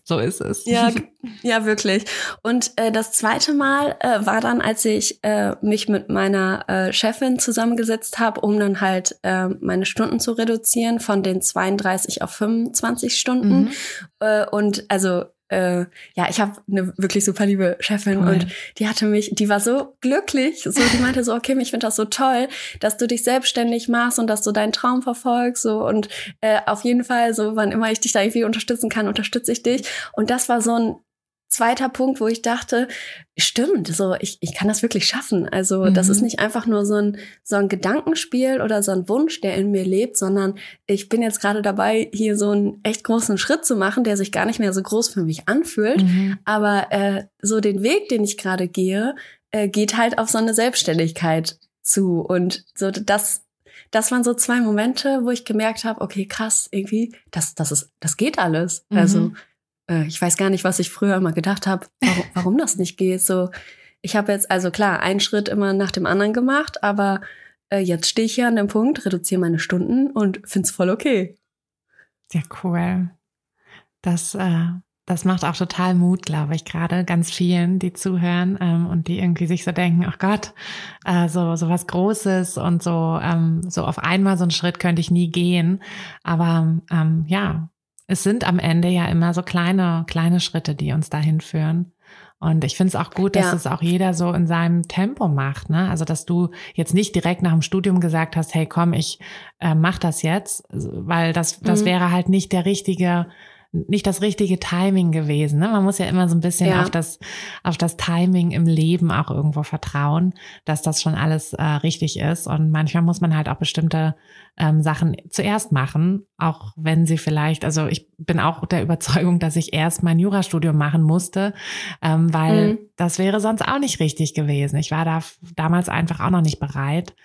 Speaker 1: so ist es.
Speaker 2: Ja, ja, wirklich. Und äh, das zweite Mal äh, war dann, als ich äh, mich mit meiner äh, Chefin zusammengesetzt habe, um dann halt äh, meine Stunden zu reduzieren von den 32 auf 25 Stunden. Mhm. Äh, und also äh, ja, ich habe eine wirklich super liebe Chefin cool. und die hatte mich, die war so glücklich, so die meinte so, okay, ich finde das so toll, dass du dich selbstständig machst und dass du deinen Traum verfolgst so. Und äh, auf jeden Fall so, wann immer ich dich da irgendwie unterstützen kann, unterstütze ich dich. Und das war so ein zweiter Punkt, wo ich dachte, stimmt, so ich, ich kann das wirklich schaffen. Also mhm. das ist mhm. nicht einfach nur so ein, so ein Gedankenspiel oder so ein Wunsch, der in mir lebt, sondern ich bin jetzt gerade dabei, hier so einen echt großen Schritt zu machen, der sich gar nicht mehr so groß für mich anfühlt. Mhm. Aber äh, so den Weg, den ich gerade gehe, äh, geht halt auf so eine Selbstständigkeit zu. Und so das das waren so zwei Momente, wo ich gemerkt habe, okay, krass, irgendwie, das, das ist, das geht alles. Mhm. Also äh, ich weiß gar nicht, was ich früher immer gedacht habe, warum, warum das nicht geht. So, ich habe jetzt, also klar, einen Schritt immer nach dem anderen gemacht, aber äh, jetzt stehe ich hier an dem Punkt, reduziere meine Stunden und finde es voll okay.
Speaker 1: Ja, cool. Das, äh, das macht auch total Mut, glaube ich, gerade ganz vielen, die zuhören ähm, und die irgendwie sich so denken, ach Gott, äh, so, so was Großes und so, ähm, so auf einmal so einen Schritt könnte ich nie gehen. Aber ähm, ja, es sind am Ende ja immer so kleine, kleine Schritte, die uns dahin führen. Und ich finde es auch gut, dass ja. es auch jeder so in seinem Tempo macht. Ne? Also, dass du jetzt nicht direkt nach dem Studium gesagt hast, hey, komm, ich äh, mach das jetzt, weil das, das mhm. wäre halt nicht der richtige nicht das richtige Timing gewesen. Ne? Man muss ja immer so ein bisschen ja. auf das auf das Timing im Leben auch irgendwo vertrauen, dass das schon alles äh, richtig ist. Und manchmal muss man halt auch bestimmte ähm, Sachen zuerst machen, auch wenn sie vielleicht, also ich bin auch der Überzeugung, dass ich erst mein Jurastudium machen musste, ähm, weil mhm. das wäre sonst auch nicht richtig gewesen. Ich war da damals einfach auch noch nicht bereit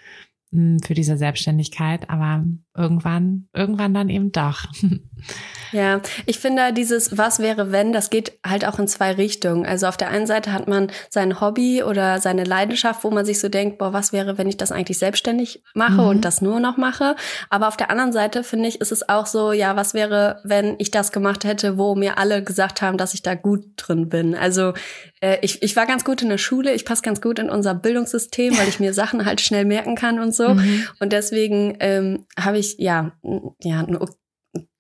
Speaker 1: hm, für diese Selbstständigkeit, aber irgendwann, irgendwann dann eben doch.
Speaker 2: Ja, ich finde dieses Was wäre wenn, das geht halt auch in zwei Richtungen. Also auf der einen Seite hat man sein Hobby oder seine Leidenschaft, wo man sich so denkt, boah, was wäre, wenn ich das eigentlich selbstständig mache mhm. und das nur noch mache. Aber auf der anderen Seite finde ich, ist es auch so, ja, was wäre, wenn ich das gemacht hätte, wo mir alle gesagt haben, dass ich da gut drin bin. Also äh, ich, ich war ganz gut in der Schule, ich passe ganz gut in unser Bildungssystem, weil ich mir Sachen halt schnell merken kann und so. Mhm. Und deswegen ähm, habe ich ja, ja,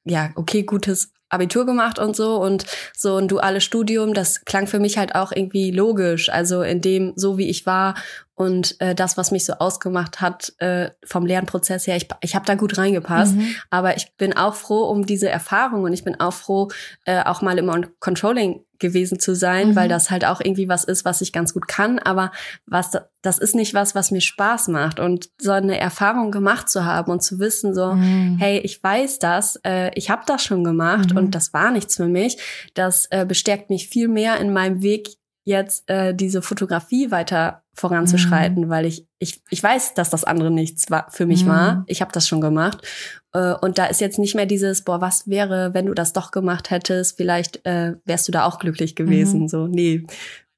Speaker 2: ja, okay, gutes Abitur gemacht und so und so ein duales Studium, das klang für mich halt auch irgendwie logisch. Also in dem, so wie ich war und äh, das, was mich so ausgemacht hat äh, vom Lernprozess her, ich, ich habe da gut reingepasst. Mhm. Aber ich bin auch froh um diese Erfahrung und ich bin auch froh, äh, auch mal im Controlling gewesen zu sein, mhm. weil das halt auch irgendwie was ist, was ich ganz gut kann. Aber was das ist nicht was, was mir Spaß macht. Und so eine Erfahrung gemacht zu haben und zu wissen, so, mhm. hey, ich weiß das, äh, ich habe das schon gemacht mhm. und das war nichts für mich, das äh, bestärkt mich viel mehr in meinem Weg jetzt äh, diese Fotografie weiter voranzuschreiten, mhm. weil ich, ich, ich weiß, dass das andere nichts war, für mich mhm. war. Ich habe das schon gemacht. Äh, und da ist jetzt nicht mehr dieses, boah, was wäre, wenn du das doch gemacht hättest, vielleicht äh, wärst du da auch glücklich gewesen. Mhm. So, nee,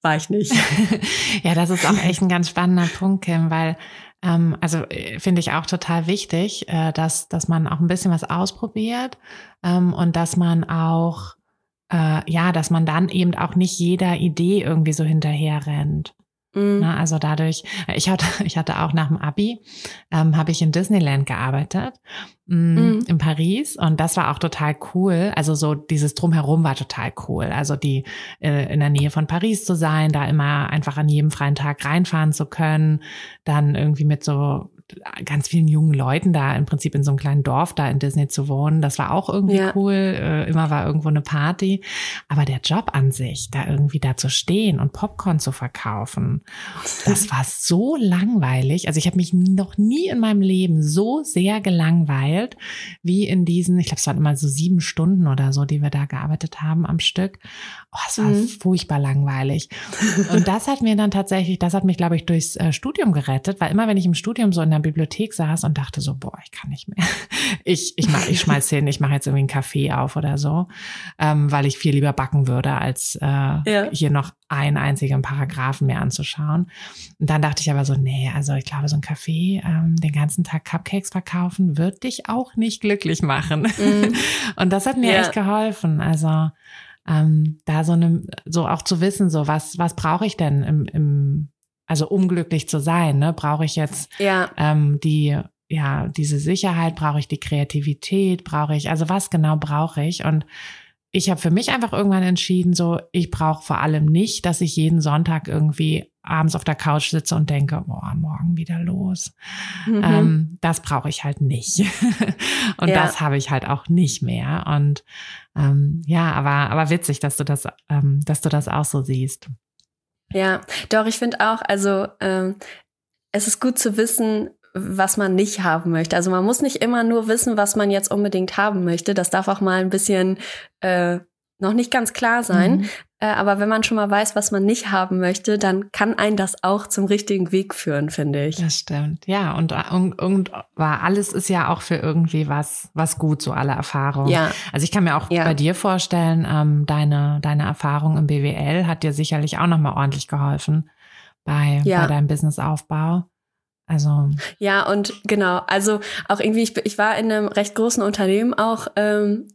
Speaker 2: war ich nicht.
Speaker 1: ja, das ist auch echt ein ganz spannender Punkt, Kim, weil ähm, also äh, finde ich auch total wichtig, äh, dass, dass man auch ein bisschen was ausprobiert ähm, und dass man auch äh, ja, dass man dann eben auch nicht jeder Idee irgendwie so hinterher rennt. Mhm. Na, also dadurch, ich hatte, ich hatte auch nach dem Abi, ähm, habe ich in Disneyland gearbeitet, mh, mm, mhm. in Paris und das war auch total cool. Also so dieses Drumherum war total cool. Also die äh, in der Nähe von Paris zu sein, da immer einfach an jedem freien Tag reinfahren zu können, dann irgendwie mit so ganz vielen jungen Leuten da im Prinzip in so einem kleinen Dorf da in Disney zu wohnen. Das war auch irgendwie ja. cool. Äh, immer war irgendwo eine Party. Aber der Job an sich, da irgendwie da zu stehen und Popcorn zu verkaufen, das war so langweilig. Also ich habe mich noch nie in meinem Leben so sehr gelangweilt wie in diesen, ich glaube, es waren immer so sieben Stunden oder so, die wir da gearbeitet haben am Stück. Oh, es war mhm. furchtbar langweilig. Und das hat mir dann tatsächlich, das hat mich, glaube ich, durchs äh, Studium gerettet, weil immer wenn ich im Studium so in der Bibliothek saß und dachte so, boah, ich kann nicht mehr. Ich, ich, mach, ich schmeiß hin, ich mache jetzt irgendwie einen Kaffee auf oder so, ähm, weil ich viel lieber backen würde, als äh, ja. hier noch einen einzigen Paragraphen mehr anzuschauen. Und dann dachte ich aber so, nee, also ich glaube, so ein Kaffee, ähm, den ganzen Tag Cupcakes verkaufen, wird dich auch nicht glücklich machen. Mhm. Und das hat mir ja. echt geholfen. Also ähm, da so eine, so auch zu wissen, so was, was brauche ich denn im, im also um glücklich zu sein, ne, brauche ich jetzt ja. ähm, die, ja, diese Sicherheit, brauche ich die Kreativität, brauche ich, also was genau brauche ich? Und ich habe für mich einfach irgendwann entschieden, so, ich brauche vor allem nicht, dass ich jeden Sonntag irgendwie abends auf der Couch sitze und denke, boah, morgen wieder los. Mhm. Ähm, das brauche ich halt nicht. und ja. das habe ich halt auch nicht mehr. Und ähm, ja, aber, aber witzig, dass du das, ähm, dass du das auch so siehst.
Speaker 2: Ja, doch, ich finde auch, also ähm, es ist gut zu wissen, was man nicht haben möchte. Also man muss nicht immer nur wissen, was man jetzt unbedingt haben möchte. Das darf auch mal ein bisschen äh, noch nicht ganz klar sein. Mhm. Äh, aber wenn man schon mal weiß, was man nicht haben möchte, dann kann einen das auch zum richtigen Weg führen, finde ich.
Speaker 1: Das stimmt. Ja, und, und, und war alles ist ja auch für irgendwie was, was gut, so alle Erfahrungen. Ja. Also ich kann mir auch ja. bei dir vorstellen, ähm, deine, deine Erfahrung im BWL hat dir sicherlich auch nochmal ordentlich geholfen bei, ja. bei deinem Businessaufbau. Also.
Speaker 2: Ja, und genau, also auch irgendwie, ich, ich war in einem recht großen Unternehmen auch, ähm,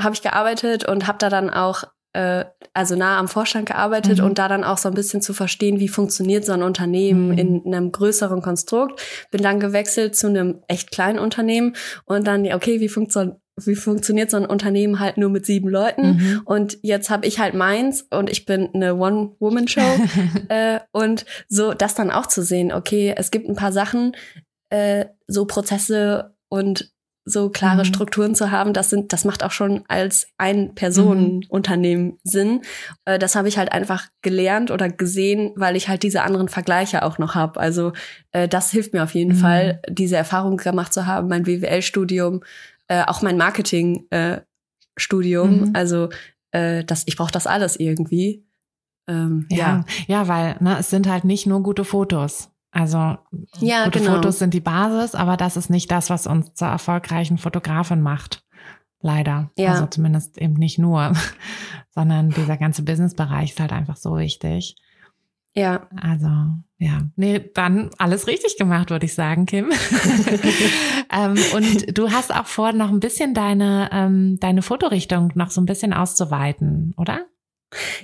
Speaker 2: habe ich gearbeitet und habe da dann auch äh, also nah am Vorstand gearbeitet mhm. und da dann auch so ein bisschen zu verstehen, wie funktioniert so ein Unternehmen mhm. in, in, einem größeren Konstrukt. Bin dann gewechselt zu einem echt kleinen Unternehmen und dann, okay, wie funktioniert wie funktioniert so ein Unternehmen halt nur mit sieben Leuten mhm. und jetzt habe ich halt meins und ich bin eine One-Woman-Show äh, und so das dann auch zu sehen, okay, es gibt ein paar Sachen, äh, so Prozesse und so klare mhm. Strukturen zu haben, das sind, das macht auch schon als ein Personenunternehmen mhm. Sinn. Äh, das habe ich halt einfach gelernt oder gesehen, weil ich halt diese anderen Vergleiche auch noch habe. Also äh, das hilft mir auf jeden mhm. Fall, diese Erfahrung gemacht zu haben, mein WWL-Studium, äh, auch mein Marketing-Studium. Mhm. Also äh, das, ich brauche das alles irgendwie.
Speaker 1: Ähm, ja. ja, ja, weil ne, es sind halt nicht nur gute Fotos. Also ja, gute genau. Fotos sind die Basis, aber das ist nicht das, was uns zur erfolgreichen Fotografin macht. Leider.
Speaker 2: Ja.
Speaker 1: Also zumindest eben nicht nur, sondern dieser ganze Businessbereich ist halt einfach so wichtig.
Speaker 2: Ja.
Speaker 1: Also, ja. Nee, dann alles richtig gemacht, würde ich sagen, Kim. ähm, und du hast auch vor, noch ein bisschen deine, ähm, deine Fotorichtung noch so ein bisschen auszuweiten, oder?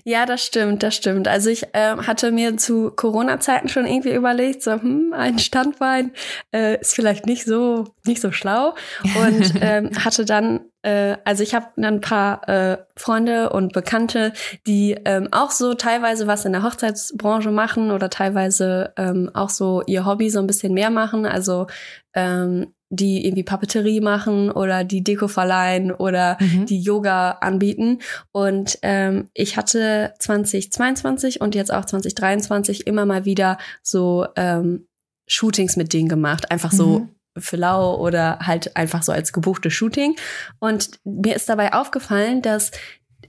Speaker 2: Ja, das stimmt, das stimmt. Also ich äh, hatte mir zu Corona-Zeiten schon irgendwie überlegt, so hm, ein Standbein äh, ist vielleicht nicht so nicht so schlau und ähm, hatte dann äh, also ich habe ein paar äh, Freunde und Bekannte, die ähm, auch so teilweise was in der Hochzeitsbranche machen oder teilweise ähm, auch so ihr Hobby so ein bisschen mehr machen. Also ähm, die irgendwie Papeterie machen oder die Deko verleihen oder
Speaker 1: Mhm.
Speaker 2: die Yoga anbieten. Und ähm, ich hatte 2022 und jetzt auch 2023 immer mal wieder so ähm, Shootings mit denen gemacht. Einfach so
Speaker 1: Mhm.
Speaker 2: für lau oder halt einfach so als gebuchte Shooting. Und mir ist dabei aufgefallen, dass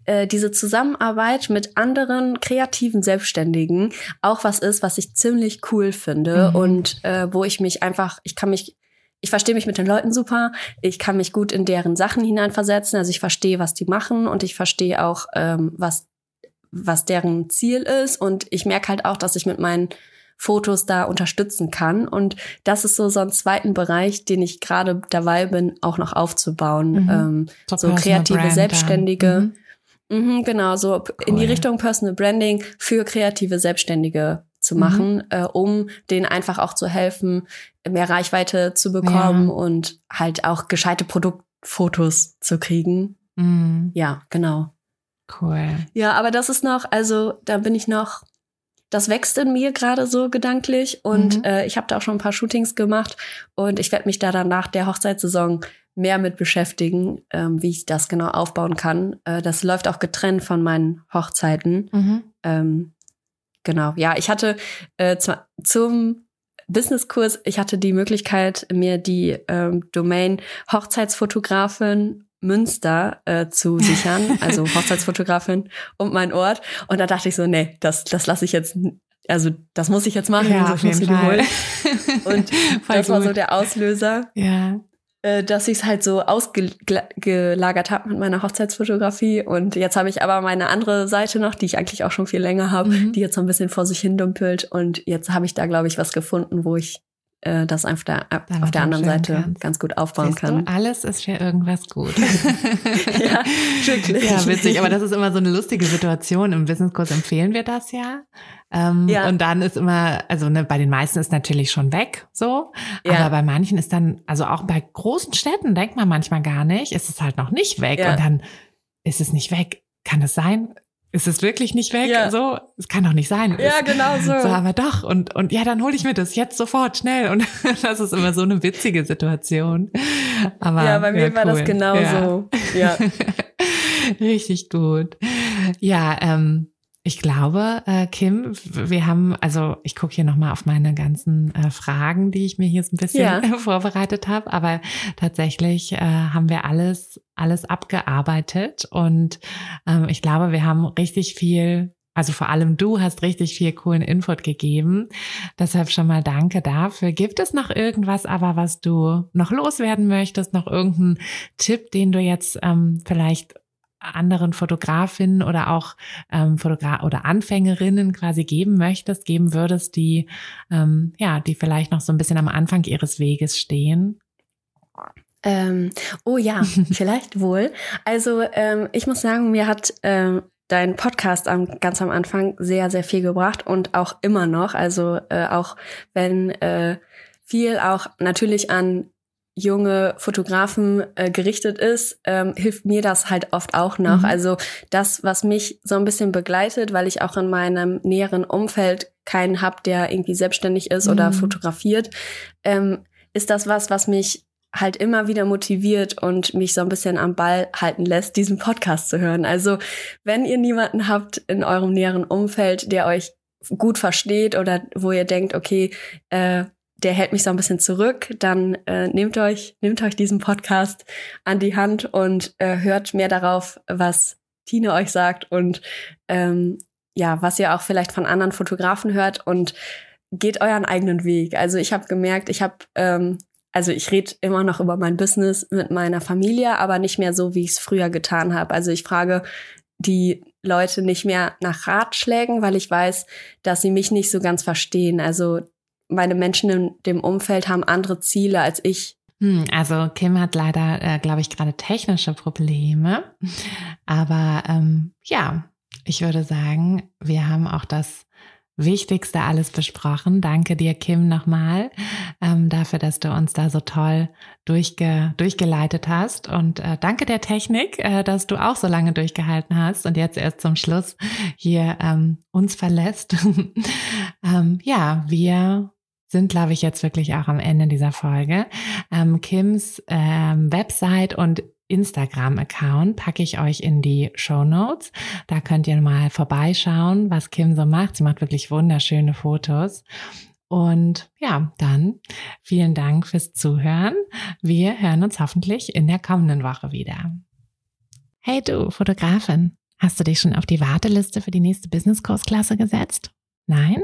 Speaker 2: äh, diese Zusammenarbeit mit anderen kreativen Selbstständigen auch was ist, was ich ziemlich cool finde
Speaker 1: Mhm.
Speaker 2: und äh, wo ich mich einfach, ich kann mich ich verstehe mich mit den Leuten super. Ich kann mich gut in deren Sachen hineinversetzen. Also ich verstehe, was die machen und ich verstehe auch, ähm, was, was deren Ziel ist. Und ich merke halt auch, dass ich mit meinen Fotos da unterstützen kann. Und das ist so so ein zweiten Bereich, den ich gerade dabei bin, auch noch aufzubauen.
Speaker 1: Mhm.
Speaker 2: Ähm, so kreative
Speaker 1: Brand.
Speaker 2: Selbstständige.
Speaker 1: Mhm.
Speaker 2: Mhm, genau, so in die
Speaker 1: Cool.
Speaker 2: Richtung Personal Branding für kreative Selbstständige zu
Speaker 1: Mhm.
Speaker 2: machen, äh, um denen einfach auch zu helfen, mehr Reichweite zu bekommen
Speaker 1: Ja.
Speaker 2: und halt auch gescheite Produktfotos zu kriegen.
Speaker 1: Mhm.
Speaker 2: Ja, genau.
Speaker 1: Cool.
Speaker 2: Ja, aber das ist noch, also da bin ich noch, das wächst in mir gerade so gedanklich und
Speaker 1: Mhm.
Speaker 2: äh, ich habe da auch schon ein paar Shootings gemacht und ich werde mich da dann nach der Hochzeitssaison mehr mit beschäftigen, ähm, wie ich das genau aufbauen kann. Äh, das läuft auch getrennt von meinen Hochzeiten.
Speaker 1: Mhm.
Speaker 2: Ähm, genau, ja, ich hatte äh, zum Businesskurs, ich hatte die Möglichkeit, mir die ähm, Domain Hochzeitsfotografin Münster äh, zu sichern, also Hochzeitsfotografin und mein Ort. Und da dachte ich so, nee, das, das lasse ich jetzt, also das muss ich jetzt machen,
Speaker 1: Ja,
Speaker 2: so, ich muss
Speaker 1: Fall.
Speaker 2: holen. Und das war so der Auslöser
Speaker 1: Ja.
Speaker 2: Äh, dass ich es halt so ausgelagert habe mit meiner Hochzeitsfotografie. Und jetzt habe ich aber meine andere Seite noch, die ich eigentlich auch schon viel länger habe,
Speaker 1: Mhm.
Speaker 2: die jetzt so ein bisschen vor sich hin dümpelt. Und jetzt habe ich da, glaube ich, was gefunden, wo ich äh, das einfach da,
Speaker 1: Dann
Speaker 2: auf der anderen Seite
Speaker 1: kannst.
Speaker 2: ganz gut aufbauen
Speaker 1: Siehst
Speaker 2: kann.
Speaker 1: Du, alles ist für irgendwas gut.
Speaker 2: ja, wirklich.
Speaker 1: Ja, witzig, aber das ist immer so eine lustige Situation. Im Businesskurs empfehlen wir das ja. Ähm,
Speaker 2: Ja.
Speaker 1: Und dann ist immer, also ne, bei den meisten ist natürlich schon weg, so.
Speaker 2: Ja.
Speaker 1: Aber bei manchen ist dann, also auch bei großen Städten denkt man manchmal gar nicht, ist es halt noch nicht weg.
Speaker 2: Ja.
Speaker 1: Und dann ist es nicht weg. Kann es sein? Ist es wirklich nicht weg?
Speaker 2: Ja.
Speaker 1: So, es kann doch nicht sein.
Speaker 2: Ja, genau so.
Speaker 1: So, aber doch. Und, und ja, dann hole ich mir das jetzt sofort schnell. Und das ist immer so eine witzige Situation. Aber,
Speaker 2: ja, bei mir war das genauso. Ja.
Speaker 1: Richtig gut. Ja, ähm, ich glaube, äh, Kim, wir haben, also ich gucke hier nochmal auf meine ganzen äh, Fragen, die ich mir hier so ein bisschen
Speaker 2: Ja.
Speaker 1: vorbereitet habe, aber tatsächlich äh, haben wir alles, alles abgearbeitet und ähm, ich glaube, wir haben richtig viel, also vor allem du hast richtig viel coolen Input gegeben. Deshalb schon mal danke dafür. Gibt es noch irgendwas aber, was du noch loswerden möchtest, noch irgendeinen Tipp, den du jetzt ähm, vielleicht anderen Fotografinnen oder auch ähm, Fotogra oder Anfängerinnen quasi geben möchtest, geben würdest, die ähm, ja, die vielleicht noch so ein bisschen am Anfang ihres Weges stehen?
Speaker 2: Ähm, oh ja, vielleicht wohl. Also ähm, ich muss sagen, mir hat ähm, dein Podcast am, ganz am Anfang sehr, sehr viel gebracht und auch immer noch. Also äh, auch wenn äh, viel auch natürlich an junge Fotografen äh, gerichtet ist, ähm, hilft mir das halt oft auch noch.
Speaker 1: Mhm.
Speaker 2: Also das, was mich so ein bisschen begleitet, weil ich auch in meinem näheren Umfeld keinen hab, der irgendwie selbstständig ist oder
Speaker 1: Mhm.
Speaker 2: fotografiert, ähm, ist das was, was mich halt immer wieder motiviert und mich so ein bisschen am Ball halten lässt, diesen Podcast zu hören. Also wenn ihr niemanden habt in eurem näheren Umfeld, der euch gut versteht oder wo ihr denkt, okay, äh, der hält mich so ein bisschen zurück, dann äh, nehmt euch, nehmt euch diesen Podcast an die Hand und äh, hört mehr darauf, was Tine euch sagt und ähm, ja, was ihr auch vielleicht von anderen Fotografen hört und geht euren eigenen Weg. Also ich habe gemerkt, ich habe ähm, also ich rede immer noch über mein Business mit meiner Familie, aber nicht mehr so, wie ich es früher getan habe. Also ich frage die Leute nicht mehr nach Ratschlägen, weil ich weiß, dass sie mich nicht so ganz verstehen. Also meine Menschen in dem Umfeld haben andere Ziele als ich.
Speaker 1: Hm, also Kim hat leider, äh, glaube ich, gerade technische Probleme. Aber ähm, ja, ich würde sagen, wir haben auch das Wichtigste alles besprochen. Danke dir, Kim, nochmal ähm, dafür, dass du uns da so toll durchge durchgeleitet hast. Und äh, danke der Technik, äh, dass du auch so lange durchgehalten hast und jetzt erst zum Schluss hier ähm, uns verlässt. ähm, ja, wir sind, glaube ich, jetzt wirklich auch am Ende dieser Folge. Ähm, Kims ähm, Website und Instagram-Account packe ich euch in die Show Notes. Da könnt ihr mal vorbeischauen, was Kim so macht. Sie macht wirklich wunderschöne Fotos. Und ja, dann vielen Dank fürs Zuhören. Wir hören uns hoffentlich in der kommenden Woche wieder. Hey du, Fotografin, hast du dich schon auf die Warteliste für die nächste Business-Kursklasse gesetzt? Nein?